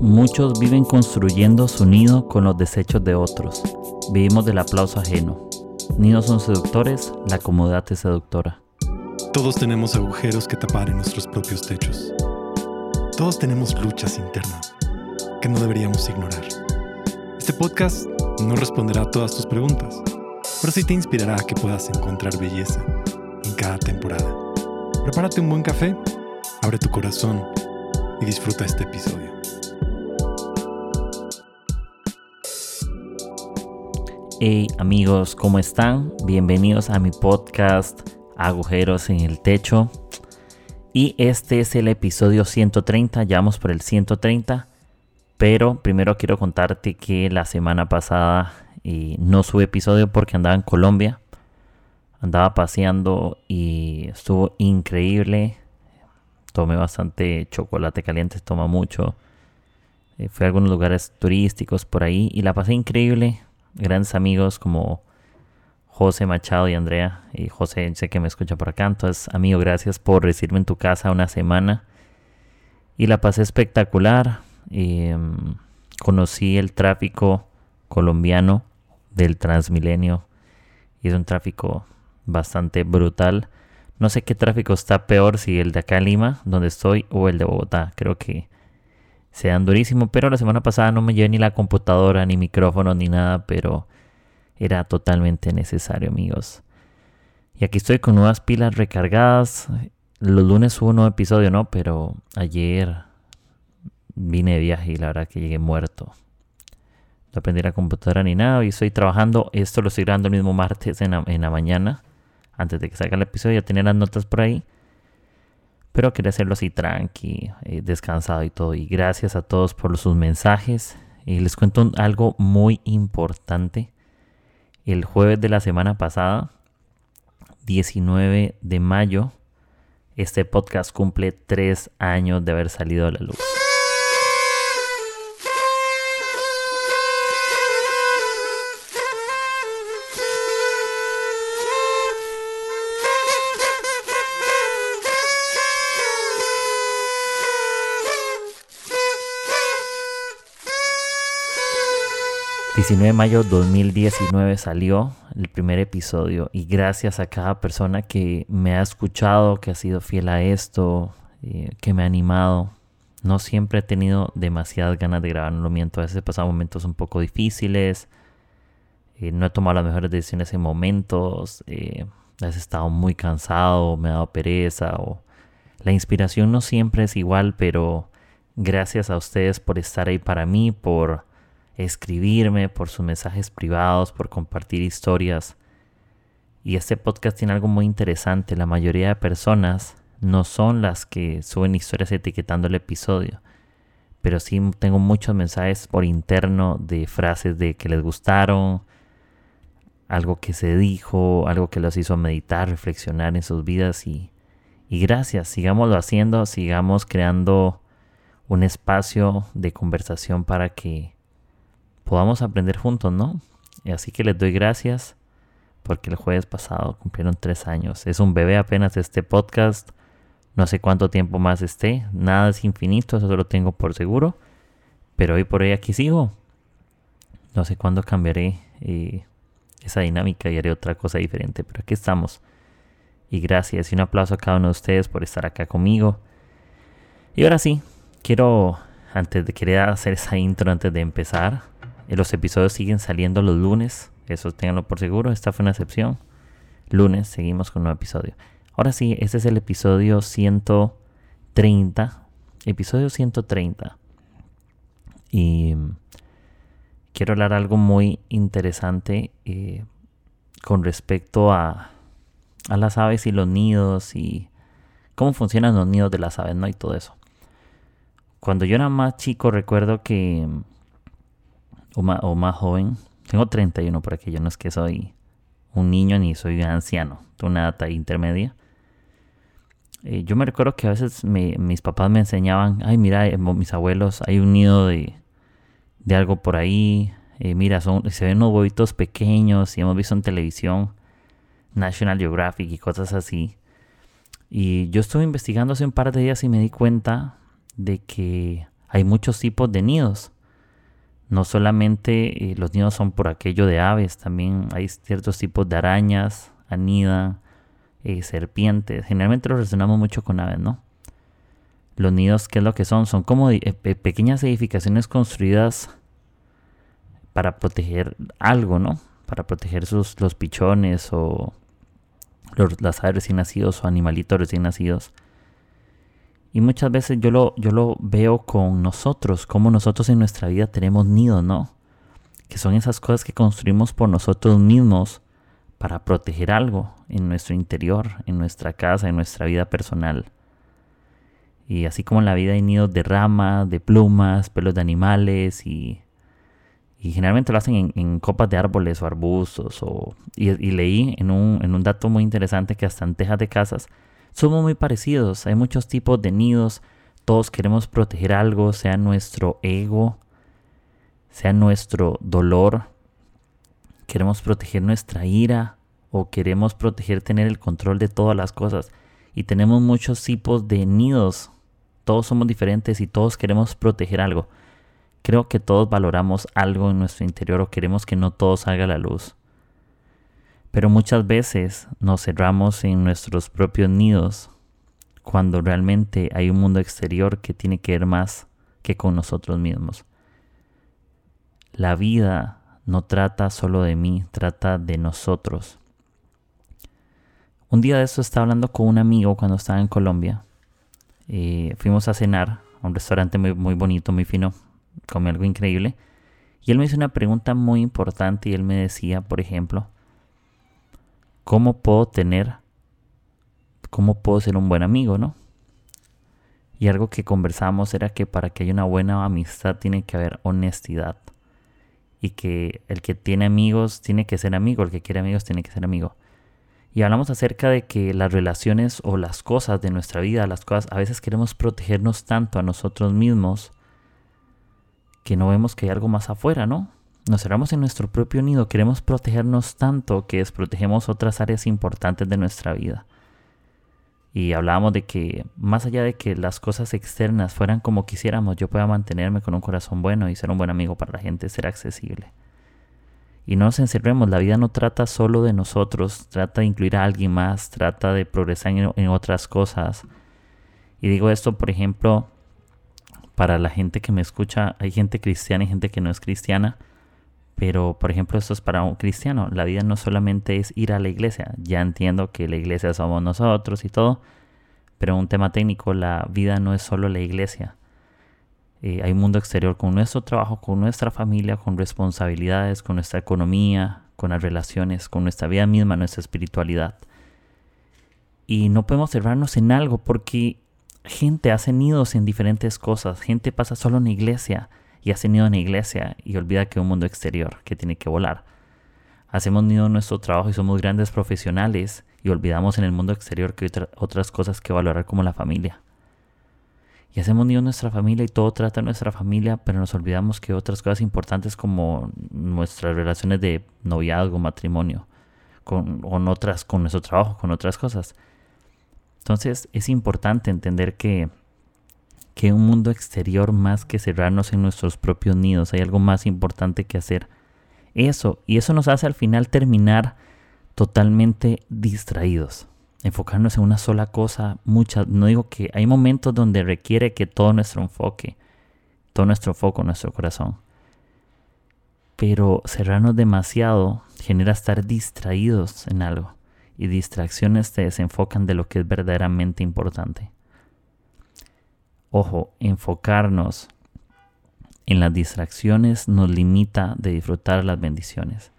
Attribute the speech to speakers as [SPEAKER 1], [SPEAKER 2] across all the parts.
[SPEAKER 1] Muchos viven construyendo su nido con los desechos de otros. Vivimos del aplauso ajeno. Nidos son seductores, la comodidad es seductora.
[SPEAKER 2] Todos tenemos agujeros que tapar en nuestros propios techos. Todos tenemos luchas internas que no deberíamos ignorar. Este podcast no responderá a todas tus preguntas, pero sí te inspirará a que puedas encontrar belleza en cada temporada. Prepárate un buen café, abre tu corazón y disfruta este episodio.
[SPEAKER 1] Hey amigos, ¿cómo están? Bienvenidos a mi podcast Agujeros en el Techo. Y este es el episodio 130, ya vamos por el 130. Pero primero quiero contarte que la semana pasada eh, no sube episodio porque andaba en Colombia. Andaba paseando y estuvo increíble. Tomé bastante chocolate caliente, toma mucho. Eh, fui a algunos lugares turísticos por ahí y la pasé increíble grandes amigos como José Machado y Andrea. Y José, sé que me escucha por acá. Entonces, amigo, gracias por recibirme en tu casa una semana. Y la pasé espectacular. Em, conocí el tráfico colombiano del Transmilenio. Y es un tráfico bastante brutal. No sé qué tráfico está peor, si el de acá en Lima, donde estoy, o el de Bogotá. Creo que se dan durísimo. Pero la semana pasada no me llevé ni la computadora, ni micrófono, ni nada, pero era totalmente necesario, amigos. Y aquí estoy con nuevas pilas recargadas. Los lunes hubo un nuevo episodio, ¿no? Pero ayer vine de viaje y la verdad que llegué muerto. No aprendí la computadora ni nada. Y estoy trabajando. Esto lo estoy grabando el mismo martes en la, en la mañana. Antes de que salga el episodio. Ya tenía las notas por ahí. Pero quería hacerlo así tranqui, eh, descansado y todo. Y gracias a todos por sus mensajes. Y les cuento algo muy importante. El jueves de la semana pasada, 19 de mayo, este podcast cumple tres años de haber salido a la luz. 19 de mayo 2019 salió el primer episodio y gracias a cada persona que me ha escuchado, que ha sido fiel a esto, eh, que me ha animado. No siempre he tenido demasiadas ganas de grabar, no miento, a veces he pasado momentos un poco difíciles, eh, no he tomado las mejores decisiones en momentos, eh, he estado muy cansado, me ha dado pereza o la inspiración no siempre es igual, pero gracias a ustedes por estar ahí para mí, por escribirme, por sus mensajes privados, por compartir historias. Y este podcast tiene algo muy interesante. La mayoría de personas no son las que suben historias etiquetando el episodio. Pero sí tengo muchos mensajes por interno de frases de que les gustaron, algo que se dijo, algo que los hizo meditar, reflexionar en sus vidas y, y gracias, sigámoslo haciendo, sigamos creando un espacio de conversación para que podamos aprender juntos, ¿no? Así que les doy gracias porque el jueves pasado cumplieron tres años. Es un bebé apenas este podcast. No sé cuánto tiempo más esté. Nada es infinito, eso lo tengo por seguro. Pero hoy por hoy aquí sigo. No sé cuándo cambiaré eh, esa dinámica y haré otra cosa diferente. Pero aquí estamos. Y gracias y un aplauso a cada uno de ustedes por estar acá conmigo. Y ahora sí, quiero, antes de querer hacer esa intro, antes de empezar, los episodios siguen saliendo los lunes, eso tenganlo por seguro, esta fue una excepción. Lunes seguimos con un nuevo episodio. Ahora sí, este es el episodio 130. Episodio 130. Y quiero hablar algo muy interesante eh, con respecto a, a las aves y los nidos y cómo funcionan los nidos de las aves, ¿no? Y todo eso. Cuando yo era más chico recuerdo que o más, joven. Tengo 31 por aquí, yo no es que soy un niño ni soy anciano, tengo una edad intermedia. Eh, yo me recuerdo que a veces mis papás me enseñaban, ay mira, eh, mis abuelos, hay un nido de, de algo por ahí, eh, mira, son, se ven unos huevitos pequeños y hemos visto en televisión National Geographic y cosas así. Y yo estuve investigando hace un par de días y me di cuenta de que hay muchos tipos de nidos. No solamente eh, los nidos son por aquello de aves, también hay ciertos tipos de arañas, anidan, eh, serpientes. Generalmente lo relacionamos mucho con aves, ¿no? Los nidos, ¿qué es lo que son? Son como eh, pequeñas edificaciones construidas para proteger algo, ¿no? Para proteger sus, los pichones o las aves recién nacidos o animalitos recién nacidos. Y muchas veces yo lo, yo lo veo con nosotros, como nosotros en nuestra vida tenemos nidos, ¿no? Que son esas cosas que construimos por nosotros mismos para proteger algo en nuestro interior, en nuestra casa, en nuestra vida personal. Y así como en la vida hay nidos de ramas, de plumas, pelos de animales y, y generalmente lo hacen en, copas de árboles o arbustos. O, y, leí en un, en un dato muy interesante que hasta en tejas de casas somos muy parecidos. Hay muchos tipos de nidos. Todos queremos proteger algo, sea nuestro ego, sea nuestro dolor. Queremos proteger nuestra ira o queremos proteger tener el control de todas las cosas. Y tenemos muchos tipos de nidos todos somos diferentes y todos queremos proteger algo. Creo que todos valoramos algo en nuestro interior o queremos que no todo salga a la luz. Pero muchas veces nos cerramos en nuestros propios nidos cuando realmente hay un mundo exterior que tiene que ver más que con nosotros mismos. La vida no trata solo de mí, trata de nosotros. Un día de eso estaba hablando con un amigo cuando estaba en Colombia eh, fuimos a cenar a un restaurante muy, muy bonito, muy fino, comí algo increíble. Y él me hizo una pregunta muy importante y él me decía, por ejemplo, ¿cómo puedo tener, cómo puedo ser un buen amigo, no? Y algo que conversamos era que para que haya una buena amistad tiene que haber honestidad. Y que el que tiene amigos tiene que ser amigo, el que quiere amigos tiene que ser amigo. Y hablamos acerca de que las relaciones o las cosas de nuestra vida, las cosas, a veces queremos protegernos tanto a nosotros mismos que no vemos que hay algo más afuera, ¿no? Nos cerramos en nuestro propio nido, queremos protegernos tanto que desprotegemos otras áreas importantes de nuestra vida. Y hablábamos de que más allá de que las cosas externas fueran como quisiéramos, yo pueda mantenerme con un corazón bueno y ser un buen amigo para la gente, ser accesible. Y no nos encerremos, la vida no trata solo de nosotros, trata de incluir a alguien más, trata de progresar en, otras cosas. Y digo esto, por ejemplo, para la gente que me escucha, hay gente cristiana y gente que no es cristiana, pero por ejemplo esto es para un cristiano, la vida no solamente es ir a la iglesia, ya entiendo que la iglesia somos nosotros y todo, pero un tema técnico, la vida no es solo la iglesia. Eh, hay un mundo exterior con nuestro trabajo, con nuestra familia, con responsabilidades, con nuestra economía, con las relaciones, con nuestra vida misma, nuestra espiritualidad. Y no podemos cerrarnos en algo porque gente hace nidos en diferentes cosas. Gente pasa solo en la iglesia y hace nido en la iglesia y olvida que hay un mundo exterior que tiene que volar. Hacemos nido en nuestro trabajo y somos grandes profesionales y olvidamos en el mundo exterior que hay otras cosas que valorar como la familia y hacemos unido nuestra familia y todo trata a nuestra familia, pero nos olvidamos que otras cosas importantes como nuestras relaciones de noviazgo, matrimonio, con otras, con nuestro trabajo, con otras cosas. Entonces es importante entender que, que un mundo exterior más que cerrarnos en nuestros propios nidos, hay algo más importante que hacer. Eso, y eso nos hace al final terminar totalmente distraídos enfocarnos en una sola cosa, muchas, no digo que hay momentos donde requiere que todo nuestro enfoque, todo nuestro foco, nuestro corazón. Pero cerrarnos demasiado genera estar distraídos en algo y distracciones te desenfocan de lo que es verdaderamente importante. Ojo, enfocarnos en las distracciones nos limita de disfrutar las bendiciones.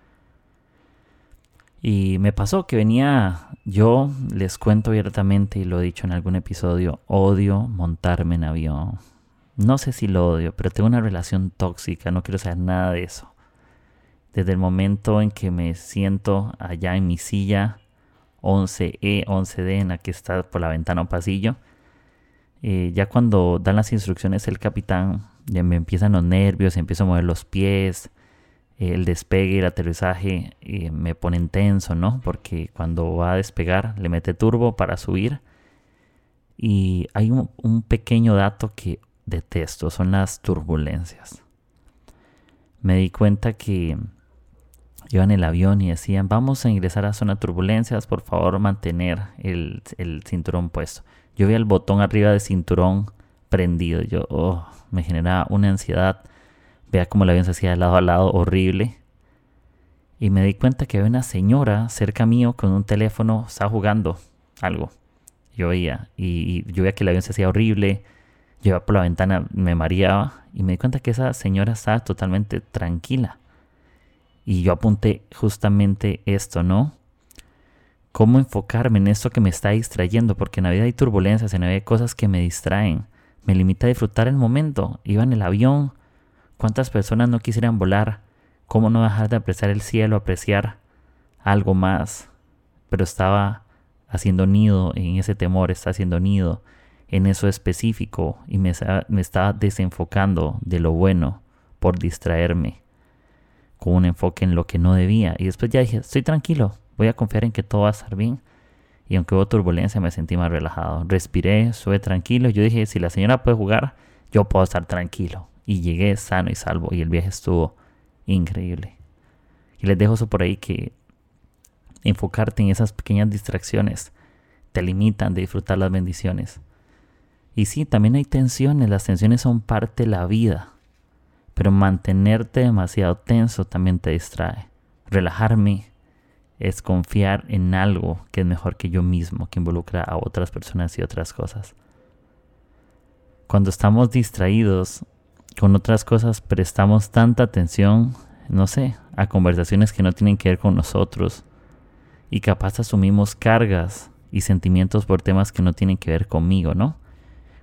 [SPEAKER 1] Y me pasó que venía, yo les cuento abiertamente y lo he dicho en algún episodio, odio montarme en avión. No sé si lo odio, pero tengo una relación tóxica, no quiero saber nada de eso. Desde el momento en que me siento allá en mi silla 11E, 11D, en la que está por la ventana o pasillo, eh, ya cuando dan las instrucciones el capitán, ya me empiezan los nervios, empiezo a mover los pies, el despegue el aterrizaje eh, me ponen tenso, ¿no? Porque cuando va a despegar le mete turbo para subir. Y hay un, pequeño dato que detesto, son las turbulencias. Me di cuenta que iban el avión y decían, vamos a ingresar a zona de turbulencias, por favor mantener el, cinturón puesto. Yo vi el botón arriba del cinturón prendido, yo oh, me generaba una ansiedad, vea cómo el avión se hacía de lado a lado, horrible. Y me di cuenta que había una señora cerca mío con un teléfono, estaba jugando algo. Yo veía, y, yo veía que el avión se hacía horrible, yo iba por la ventana, me mareaba, y me di cuenta que esa señora estaba totalmente tranquila y yo apunté justamente esto, ¿no? ¿Cómo enfocarme en esto que me está distrayendo? Porque en la vida hay turbulencias, en la vida hay cosas que me distraen. Me limita a disfrutar el momento. Iba en el avión. ¿Cuántas personas no quisieran volar? ¿Cómo no dejar de apreciar el cielo, apreciar algo más? Pero estaba haciendo nido en ese temor, está haciendo nido en eso específico y me, me estaba desenfocando de lo bueno por distraerme con un enfoque en lo que no debía. Y después ya dije, estoy tranquilo, voy a confiar en que todo va a estar bien. Y aunque hubo turbulencia, me sentí más relajado. Respiré, estuve tranquilo. Yo dije, si la señora puede jugar, yo puedo estar tranquilo. Y llegué sano y salvo. Y el viaje estuvo increíble. Y les dejo eso por ahí que enfocarte en esas pequeñas distracciones te limitan de disfrutar las bendiciones. Y sí, también hay tensiones. Las tensiones son parte de la vida. Pero mantenerte demasiado tenso también te distrae. Relajarme es confiar en algo que es mejor que yo mismo, que involucra a otras personas y otras cosas. Cuando estamos distraídos con otras cosas, prestamos tanta atención, no sé, a conversaciones que no tienen que ver con nosotros. Y capaz asumimos cargas y sentimientos por temas que no tienen que ver conmigo, ¿no?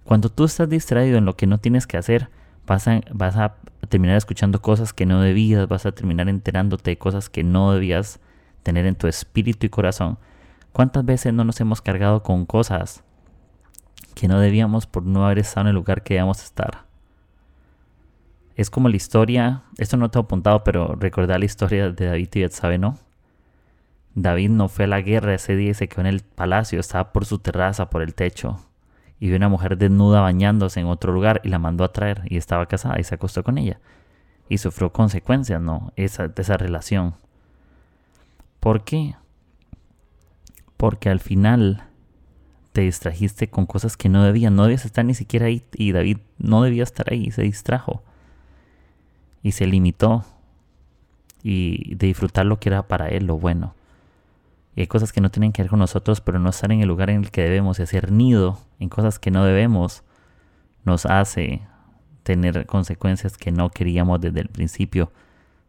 [SPEAKER 1] Cuando tú estás distraído en lo que no tienes que hacer, vas a, terminar escuchando cosas que no debías, vas a terminar enterándote de cosas que no debías tener en tu espíritu y corazón. ¿Cuántas veces no nos hemos cargado con cosas que no debíamos por no haber estado en el lugar que debíamos estar? Es como la historia, esto no te he apuntado, pero recordar la historia de David y Betsabé, ¿no? David no fue a la guerra ese día y se quedó en el palacio, estaba por su terraza, por el techo, y vio una mujer desnuda bañándose en otro lugar y la mandó a traer y estaba casada y se acostó con ella. Y sufrió consecuencias, ¿no? Esa, de esa relación. ¿Por qué? Porque al final te distrajiste con cosas que no debían. No debías estar ni siquiera ahí y David no debía estar ahí, se distrajo. Y se limitó y de disfrutar lo que era para él, lo bueno. Y hay cosas que no tienen que ver con nosotros, pero no estar en el lugar en el que debemos y hacer nido en cosas que no debemos nos hace tener consecuencias que no queríamos desde el principio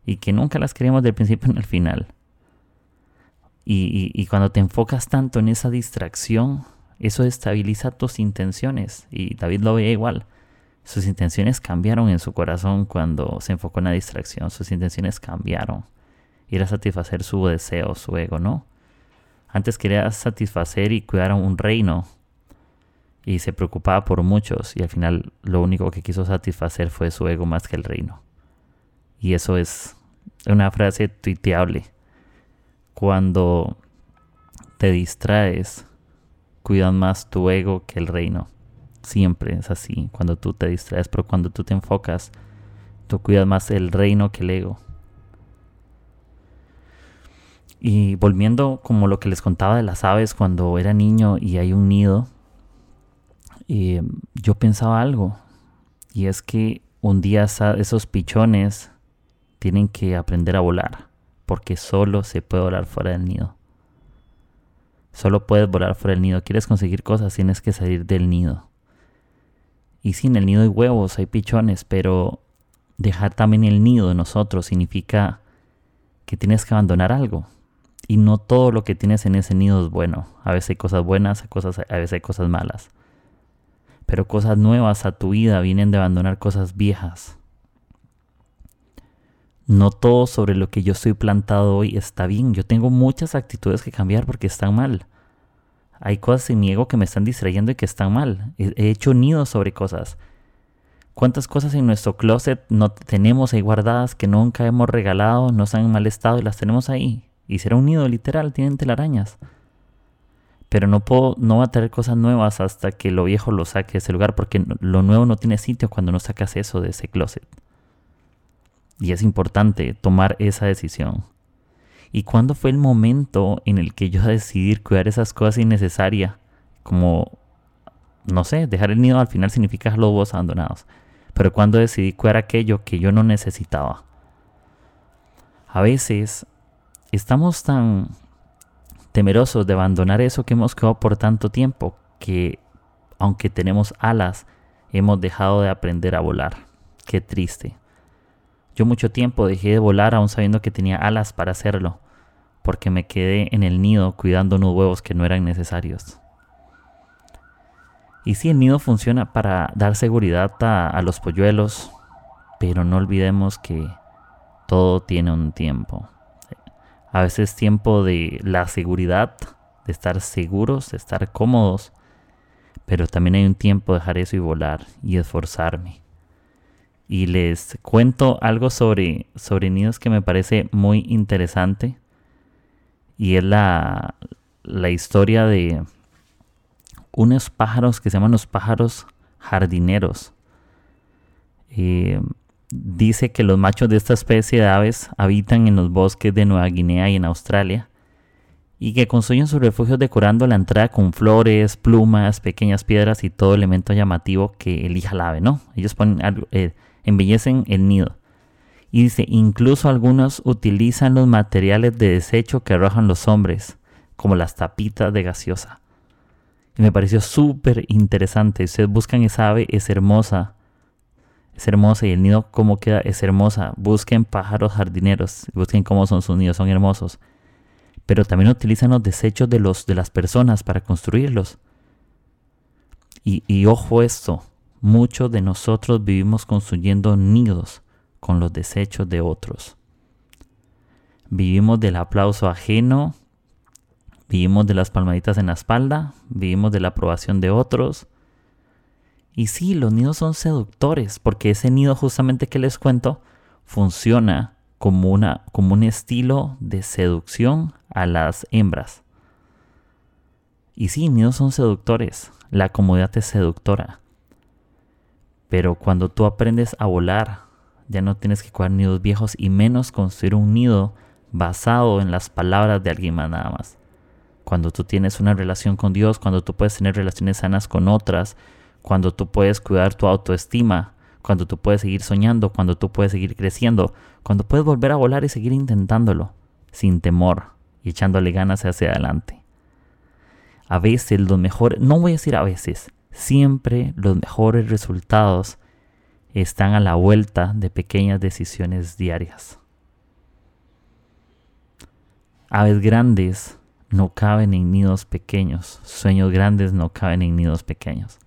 [SPEAKER 1] y que nunca las queríamos desde el principio en el final. Y, cuando te enfocas tanto en esa distracción, eso estabiliza tus intenciones. Y David lo veía igual. Sus intenciones cambiaron en su corazón cuando se enfocó en la distracción. Sus intenciones cambiaron. Ir a satisfacer su deseo, su ego, ¿no? Antes quería satisfacer y cuidar a un reino y se preocupaba por muchos y al final lo único que quiso satisfacer fue su ego más que el reino. Y eso es una frase tuiteable. Cuando te distraes, cuidan más tu ego que el reino. Siempre es así, cuando tú te distraes, pero cuando tú te enfocas, tú cuidas más el reino que el ego. Y volviendo como lo que les contaba de las aves cuando era niño y hay un nido, eh, yo pensaba algo. Y es que un día esos pichones tienen que aprender a volar. Porque solo se puede volar fuera del nido. Solo puedes volar fuera del nido. Quieres conseguir cosas, tienes que salir del nido. Y sí, en el nido hay huevos, hay pichones, pero dejar también el nido de nosotros significa que tienes que abandonar algo y no todo lo que tienes en ese nido es bueno. A veces hay cosas buenas, a veces hay cosas malas. Pero cosas nuevas a tu vida vienen de abandonar cosas viejas. No todo sobre lo que yo estoy plantado hoy está bien. Yo tengo muchas actitudes que cambiar porque están mal. Hay cosas en mi ego que me están distrayendo y que están mal. He hecho nidos sobre cosas. ¿Cuántas cosas en nuestro closet no tenemos ahí guardadas que nunca hemos regalado, no están en mal estado y las tenemos ahí? Y será un nido literal, tienen telarañas. pero no puedo, no va a traer cosas nuevas hasta que lo viejo lo saque de ese lugar, porque lo nuevo no tiene sitio cuando no sacas eso de ese closet. Y es importante tomar esa decisión. ¿Y cuándo fue el momento en el que yo decidí cuidar esas cosas innecesarias? Como, no sé, dejar el nido al final significa huevos abandonados. Pero cuando decidí cuidar aquello que yo no necesitaba. A veces estamos tan temerosos de abandonar eso que hemos quedado por tanto tiempo que, aunque tenemos alas, hemos dejado de aprender a volar. Qué triste. Yo mucho tiempo dejé de volar aún sabiendo que tenía alas para hacerlo, porque me quedé en el nido cuidando unos huevos que no eran necesarios. Y sí, el nido funciona para dar seguridad a, a los polluelos, pero no olvidemos que todo tiene un tiempo. A veces tiempo de la seguridad, de estar seguros, de estar cómodos, pero también hay un tiempo de dejar eso y volar y esforzarme. Y les cuento algo sobre, sobre nidos que me parece muy interesante. Y es la, la historia de unos pájaros que se llaman los pájaros jardineros. Eh, dice que los machos de esta especie de aves habitan en los bosques de Nueva Guinea y en Australia y que construyen sus refugios decorando la entrada con flores, plumas, pequeñas piedras y todo elemento llamativo que elija la ave, ¿no? Ellos ponen eh, embellecen el nido. Y dice, incluso algunos utilizan los materiales de desecho que arrojan los hombres, como las tapitas de gaseosa. Y me pareció súper interesante. ustedes buscan esa ave, es hermosa es hermosa y el nido cómo queda es hermosa. Busquen pájaros jardineros, busquen cómo son sus nidos, son hermosos. Pero también utilizan los desechos de, los, de las personas para construirlos. Y, y ojo esto, muchos de nosotros vivimos construyendo nidos con los desechos de otros. Vivimos del aplauso ajeno, vivimos de las palmaditas en la espalda, vivimos de la aprobación de otros, y sí, los nidos son seductores, porque ese nido justamente que les cuento funciona como, una, como un estilo de seducción a las hembras. Y sí, nidos son seductores, la comodidad es seductora. Pero cuando tú aprendes a volar, ya no tienes que cuidar nidos viejos y menos construir un nido basado en las palabras de alguien más nada más. Cuando tú tienes una relación con Dios, cuando tú puedes tener relaciones sanas con otras, cuando tú puedes cuidar tu autoestima, cuando tú puedes seguir soñando, cuando tú puedes seguir creciendo, cuando puedes volver a volar y seguir intentándolo, sin temor y echándole ganas hacia adelante. A veces los mejores, no voy a decir a veces, siempre los mejores resultados están a la vuelta de pequeñas decisiones diarias. Aves grandes no caben en nidos pequeños, sueños grandes no caben en nidos pequeños.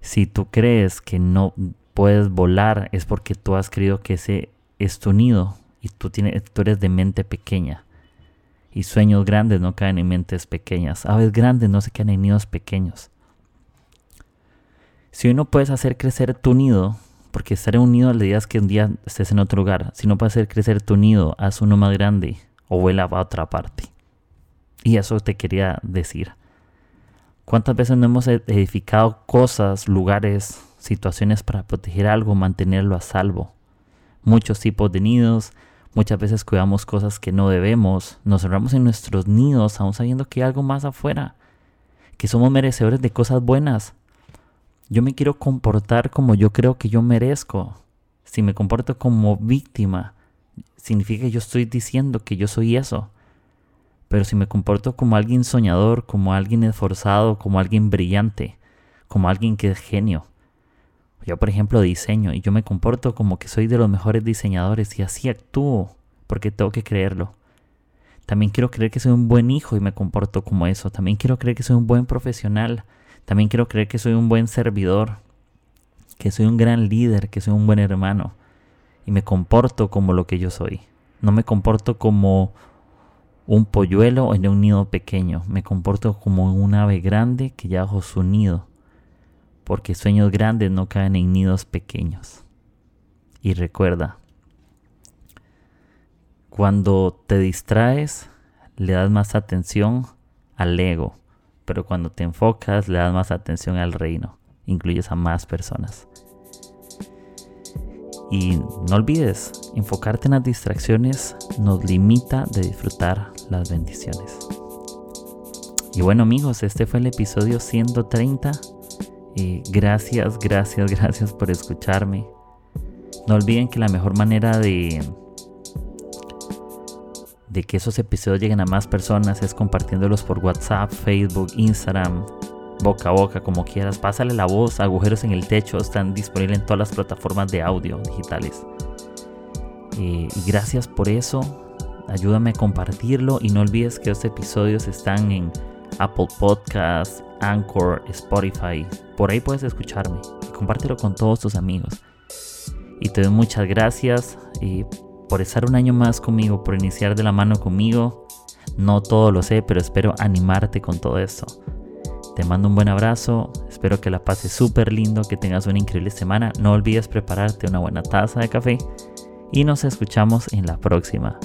[SPEAKER 1] Si tú crees que no puedes volar es porque tú has creído que ese es tu nido y tú, tienes, tú eres de mente pequeña. Y sueños grandes no caen en mentes pequeñas. Aves grandes no se quedan en nidos pequeños. Si hoy no puedes hacer crecer tu nido, porque estar en un nido le digas que un día estés en otro lugar. Si no puedes hacer crecer tu nido, haz uno más grande o vuela a otra parte. Y eso te quería decir. ¿Cuántas veces no hemos edificado cosas, lugares, situaciones para proteger algo, mantenerlo a salvo? Muchos tipos de nidos, muchas veces cuidamos cosas que no debemos, nos cerramos en nuestros nidos aún sabiendo que hay algo más afuera, que somos merecedores de cosas buenas. Yo me quiero comportar como yo creo que yo merezco. Si me comporto como víctima, significa que yo estoy diciendo que yo soy eso. Pero si me comporto como alguien soñador, como alguien esforzado, como alguien brillante, como alguien que es genio. Yo, por ejemplo, diseño y yo me comporto como que soy de los mejores diseñadores y así actúo, porque tengo que creerlo. También quiero creer que soy un buen hijo y me comporto como eso. También quiero creer que soy un buen profesional. También quiero creer que soy un buen servidor, que soy un gran líder, que soy un buen hermano. Y me comporto como lo que yo soy. No me comporto como un polluelo en un nido pequeño. Me comporto como un ave grande que ya bajo su nido, porque sueños grandes no caen en nidos pequeños. Y recuerda, cuando te distraes, le das más atención al ego, pero cuando te enfocas le das más atención al reino, incluyes a más personas. Y no olvides, enfocarte en las distracciones nos limita de disfrutar las bendiciones. Y bueno amigos, este fue el episodio 130. Y gracias, gracias, gracias por escucharme. No olviden que la mejor manera de, de que esos episodios lleguen a más personas es compartiéndolos por WhatsApp, Facebook, Instagram, boca a boca, como quieras. Pásale la voz, agujeros en el techo, están disponibles en todas las plataformas de audio digitales. Eh, y gracias por eso. Ayúdame a compartirlo y no olvides que los episodios están en Apple Podcasts, Anchor, Spotify. Por ahí puedes escucharme. Compártelo con todos tus amigos. Y te doy muchas gracias y por estar un año más conmigo, por iniciar de la mano conmigo. No todo lo sé, pero espero animarte con todo esto. Te mando un buen abrazo, espero que la pases súper lindo, que tengas una increíble semana. No olvides prepararte una buena taza de café y nos escuchamos en la próxima.